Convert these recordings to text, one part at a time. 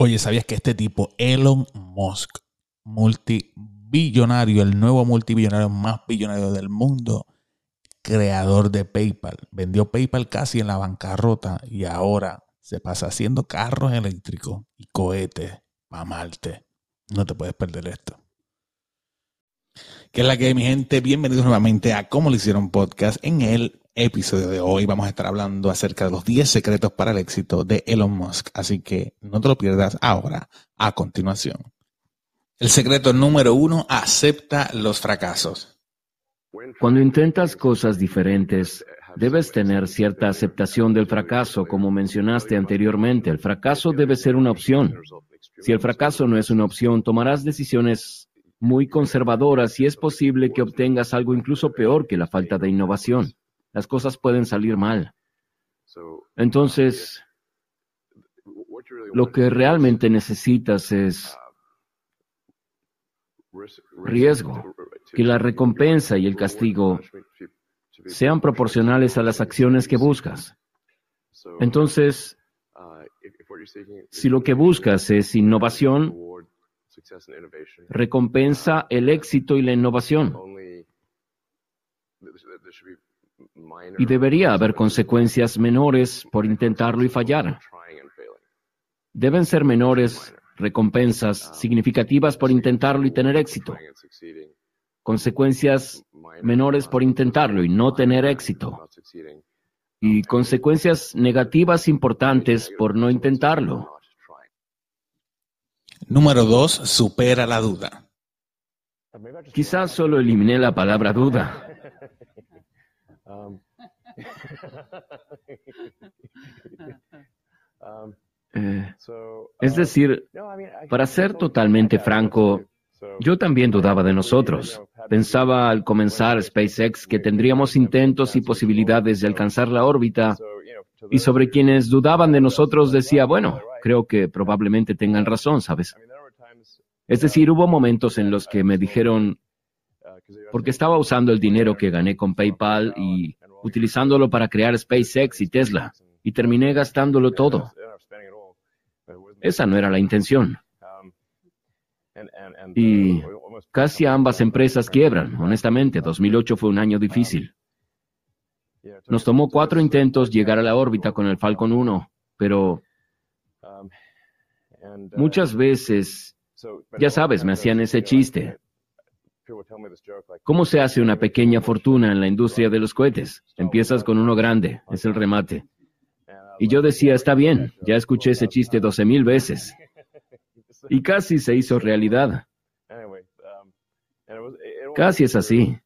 Oye, ¿sabías que este tipo, Elon Musk, multibillonario, el nuevo multibillonario más billonario del mundo, creador de PayPal, vendió PayPal casi en la bancarrota y ahora se pasa haciendo carros eléctricos y cohetes para Marte. No te puedes perder esto. ¿Qué es la que hay, mi gente? Bienvenidos nuevamente a Cómo lo hicieron podcast. En el episodio de hoy vamos a estar hablando acerca de los 10 secretos para el éxito de Elon Musk. Así que no te lo pierdas ahora, a continuación. El secreto número uno, acepta los fracasos. Cuando intentas cosas diferentes, debes tener cierta aceptación del fracaso, como mencionaste anteriormente. El fracaso debe ser una opción. Si el fracaso no es una opción, tomarás decisiones muy conservadoras y es posible que obtengas algo incluso peor que la falta de innovación. Las cosas pueden salir mal. Entonces, lo que realmente necesitas es riesgo, que la recompensa y el castigo sean proporcionales a las acciones que buscas. Entonces, si lo que buscas es innovación, recompensa el éxito y la innovación. Y debería haber consecuencias menores por intentarlo y fallar. Deben ser menores recompensas significativas por intentarlo y tener éxito. Consecuencias menores por intentarlo y no tener éxito. Y consecuencias negativas importantes por no intentarlo. Número dos, supera la duda. Quizás solo eliminé la palabra duda. Eh, es decir, para ser totalmente franco, yo también dudaba de nosotros. Pensaba al comenzar SpaceX que tendríamos intentos y posibilidades de alcanzar la órbita y sobre quienes dudaban de nosotros decía, bueno, creo que probablemente tengan razón, ¿sabes? Es decir, hubo momentos en los que me dijeron, porque estaba usando el dinero que gané con PayPal y utilizándolo para crear SpaceX y Tesla, y terminé gastándolo todo. Esa no era la intención. Y casi ambas empresas quiebran, honestamente. 2008 fue un año difícil. Nos tomó cuatro intentos llegar a la órbita con el Falcon 1, pero muchas veces, ya sabes, me hacían ese chiste. ¿Cómo se hace una pequeña fortuna en la industria de los cohetes? Empiezas con uno grande, es el remate. Y yo decía, está bien, ya escuché ese chiste doce mil veces. Y casi se hizo realidad. Casi es así.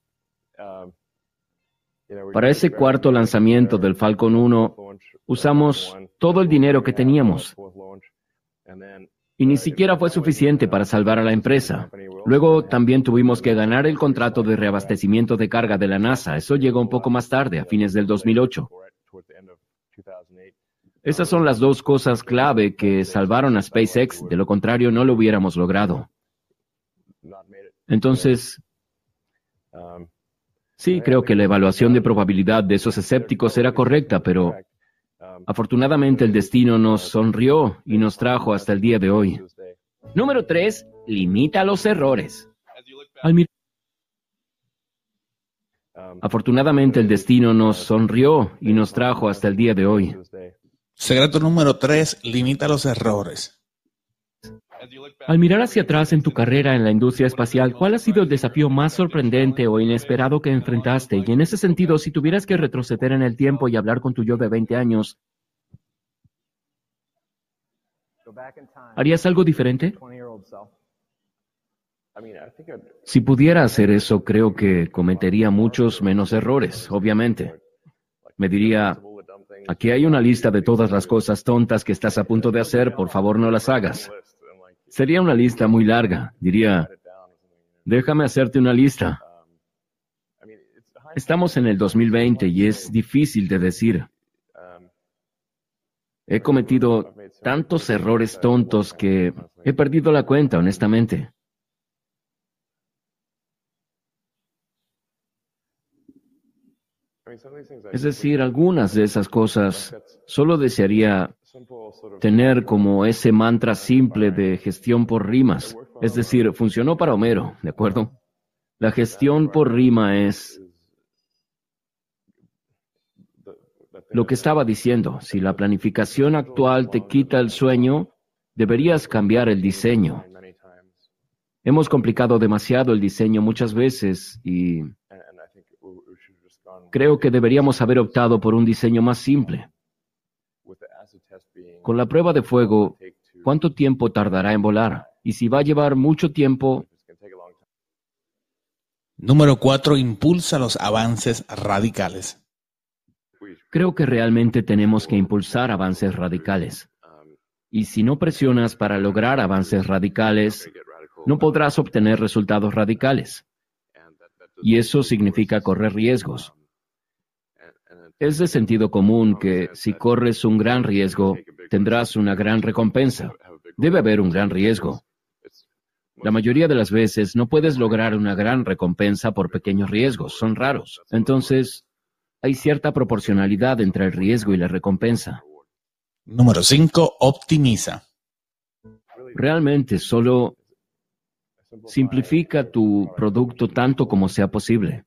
Para ese cuarto lanzamiento del Falcon 1, usamos todo el dinero que teníamos. Y ni siquiera fue suficiente para salvar a la empresa. Luego también tuvimos que ganar el contrato de reabastecimiento de carga de la NASA. Eso llegó un poco más tarde, a fines del 2008. Esas son las dos cosas clave que salvaron a SpaceX, de lo contrario no lo hubiéramos logrado. Entonces, Sí, creo que la evaluación de probabilidad de esos escépticos era correcta, pero afortunadamente el destino nos sonrió y nos trajo hasta el día de hoy. Número 3. Limita los errores. Afortunadamente el destino nos sonrió y nos trajo hasta el día de hoy. Secreto número 3. Limita los errores. Al mirar hacia atrás en tu carrera en la industria espacial, ¿cuál ha sido el desafío más sorprendente o inesperado que enfrentaste? Y en ese sentido, si tuvieras que retroceder en el tiempo y hablar con tu yo de 20 años, ¿harías algo diferente? Si pudiera hacer eso, creo que cometería muchos menos errores, obviamente. Me diría, aquí hay una lista de todas las cosas tontas que estás a punto de hacer, por favor no las hagas. Sería una lista muy larga. Diría, déjame hacerte una lista. Estamos en el 2020 y es difícil de decir. He cometido tantos errores tontos que he perdido la cuenta, honestamente. Es decir, algunas de esas cosas solo desearía tener como ese mantra simple de gestión por rimas. Es decir, funcionó para Homero, ¿de acuerdo? La gestión por rima es lo que estaba diciendo. Si la planificación actual te quita el sueño, deberías cambiar el diseño. Hemos complicado demasiado el diseño muchas veces y creo que deberíamos haber optado por un diseño más simple. Con la prueba de fuego, ¿cuánto tiempo tardará en volar? Y si va a llevar mucho tiempo... Número 4. Impulsa los avances radicales. Creo que realmente tenemos que impulsar avances radicales. Y si no presionas para lograr avances radicales, no podrás obtener resultados radicales. Y eso significa correr riesgos. Es de sentido común que si corres un gran riesgo, tendrás una gran recompensa. Debe haber un gran riesgo. La mayoría de las veces no puedes lograr una gran recompensa por pequeños riesgos, son raros. Entonces, hay cierta proporcionalidad entre el riesgo y la recompensa. Número 5. Optimiza. Realmente solo Simplifica tu producto tanto como sea posible.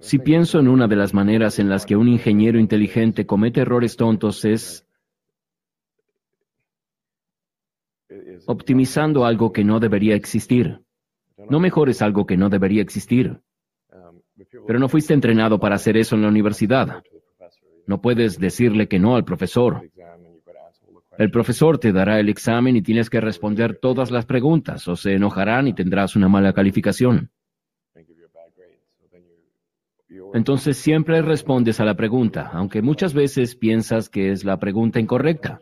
Si pienso en una de las maneras en las que un ingeniero inteligente comete errores tontos es optimizando algo que no debería existir. No mejores algo que no debería existir. Pero no fuiste entrenado para hacer eso en la universidad. No puedes decirle que no al profesor. El profesor te dará el examen y tienes que responder todas las preguntas o se enojarán y tendrás una mala calificación. Entonces siempre respondes a la pregunta, aunque muchas veces piensas que es la pregunta incorrecta.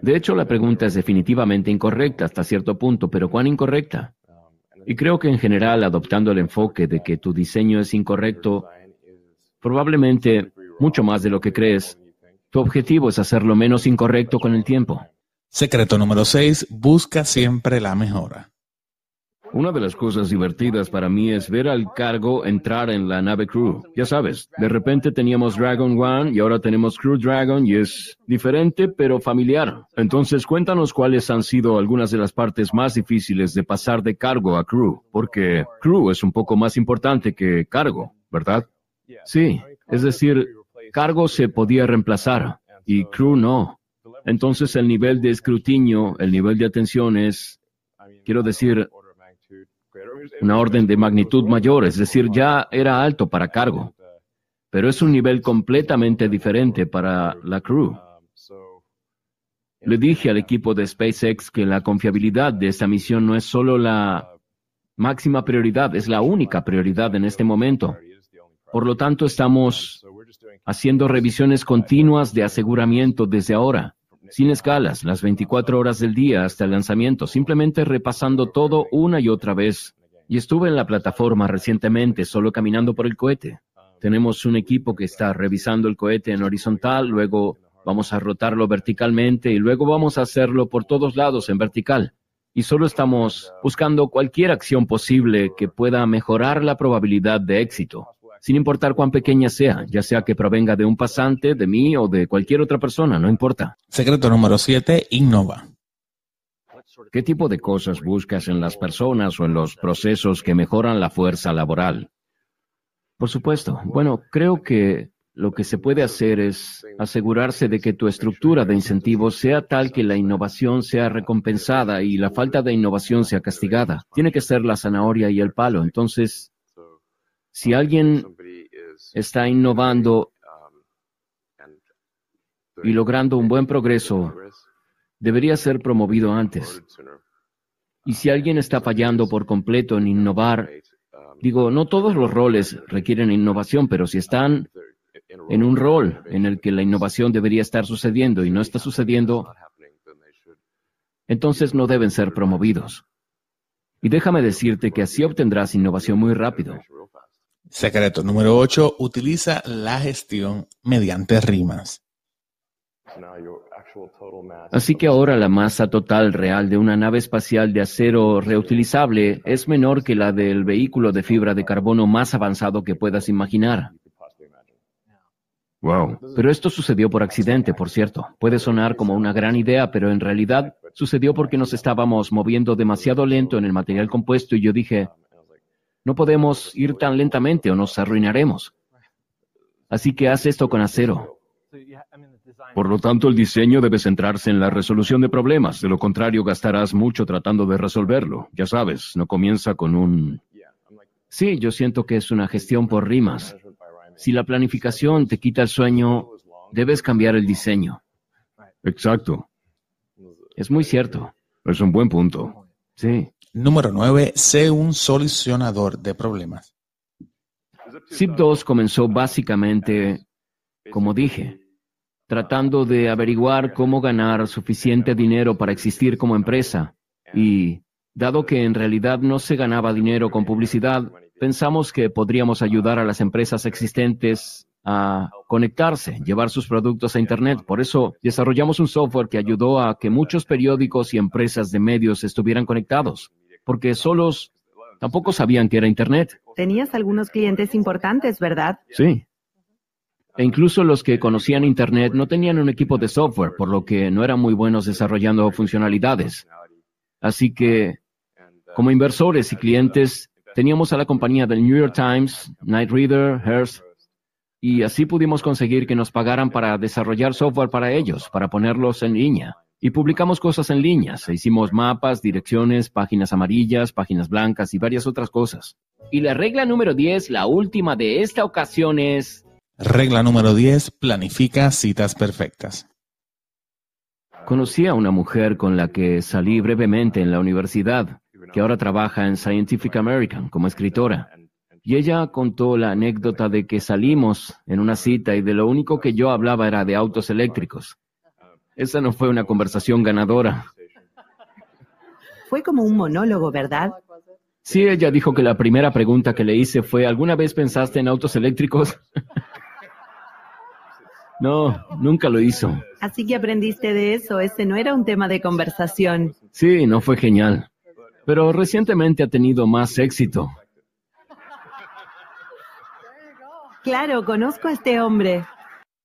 De hecho, la pregunta es definitivamente incorrecta hasta cierto punto, pero ¿cuán incorrecta? Y creo que en general, adoptando el enfoque de que tu diseño es incorrecto, probablemente mucho más de lo que crees. Tu objetivo es hacerlo menos incorrecto con el tiempo. Secreto número 6. Busca siempre la mejora. Una de las cosas divertidas para mí es ver al cargo entrar en la nave Crew. Ya sabes, de repente teníamos Dragon One y ahora tenemos Crew Dragon y es diferente pero familiar. Entonces cuéntanos cuáles han sido algunas de las partes más difíciles de pasar de cargo a Crew, porque Crew es un poco más importante que cargo, ¿verdad? Sí, es decir, cargo se podía reemplazar y crew no. Entonces el nivel de escrutinio, el nivel de atención es, quiero decir, una orden de magnitud mayor, es decir, ya era alto para cargo, pero es un nivel completamente diferente para la crew. Le dije al equipo de SpaceX que la confiabilidad de esta misión no es solo la máxima prioridad, es la única prioridad en este momento. Por lo tanto, estamos haciendo revisiones continuas de aseguramiento desde ahora, sin escalas, las 24 horas del día hasta el lanzamiento, simplemente repasando todo una y otra vez. Y estuve en la plataforma recientemente, solo caminando por el cohete. Tenemos un equipo que está revisando el cohete en horizontal, luego vamos a rotarlo verticalmente y luego vamos a hacerlo por todos lados en vertical. Y solo estamos buscando cualquier acción posible que pueda mejorar la probabilidad de éxito sin importar cuán pequeña sea, ya sea que provenga de un pasante, de mí o de cualquier otra persona, no importa. Secreto número 7, innova. ¿Qué tipo de cosas buscas en las personas o en los procesos que mejoran la fuerza laboral? Por supuesto. Bueno, creo que lo que se puede hacer es asegurarse de que tu estructura de incentivos sea tal que la innovación sea recompensada y la falta de innovación sea castigada. Tiene que ser la zanahoria y el palo. Entonces, si alguien está innovando y logrando un buen progreso, debería ser promovido antes. Y si alguien está fallando por completo en innovar, digo, no todos los roles requieren innovación, pero si están en un rol en el que la innovación debería estar sucediendo y no está sucediendo, entonces no deben ser promovidos. Y déjame decirte que así obtendrás innovación muy rápido. Secreto número 8. Utiliza la gestión mediante rimas. Así que ahora la masa total real de una nave espacial de acero reutilizable es menor que la del vehículo de fibra de carbono más avanzado que puedas imaginar. Wow. Pero esto sucedió por accidente, por cierto. Puede sonar como una gran idea, pero en realidad sucedió porque nos estábamos moviendo demasiado lento en el material compuesto y yo dije, no podemos ir tan lentamente o nos arruinaremos. Así que haz esto con acero. Por lo tanto, el diseño debe centrarse en la resolución de problemas. De lo contrario, gastarás mucho tratando de resolverlo. Ya sabes, no comienza con un... Sí, yo siento que es una gestión por rimas. Si la planificación te quita el sueño, debes cambiar el diseño. Exacto. Es muy cierto. Es un buen punto. Sí. Número 9. Sé un solucionador de problemas. ZIP2 comenzó básicamente, como dije, tratando de averiguar cómo ganar suficiente dinero para existir como empresa. Y, dado que en realidad no se ganaba dinero con publicidad, pensamos que podríamos ayudar a las empresas existentes a conectarse, llevar sus productos a Internet. Por eso desarrollamos un software que ayudó a que muchos periódicos y empresas de medios estuvieran conectados, porque solos tampoco sabían que era Internet. Tenías algunos clientes importantes, ¿verdad? Sí. E incluso los que conocían Internet no tenían un equipo de software, por lo que no eran muy buenos desarrollando funcionalidades. Así que, como inversores y clientes, Teníamos a la compañía del New York Times, Night Reader, Hearst, y así pudimos conseguir que nos pagaran para desarrollar software para ellos, para ponerlos en línea. Y publicamos cosas en línea. Hicimos mapas, direcciones, páginas amarillas, páginas blancas y varias otras cosas. Y la regla número 10, la última de esta ocasión es... Regla número 10, planifica citas perfectas. Conocí a una mujer con la que salí brevemente en la universidad que ahora trabaja en Scientific American como escritora. Y ella contó la anécdota de que salimos en una cita y de lo único que yo hablaba era de autos eléctricos. Esa no fue una conversación ganadora. Fue como un monólogo, ¿verdad? Sí, ella dijo que la primera pregunta que le hice fue, ¿alguna vez pensaste en autos eléctricos? no, nunca lo hizo. Así que aprendiste de eso, ese no era un tema de conversación. Sí, no fue genial pero recientemente ha tenido más éxito. Claro, conozco a este hombre.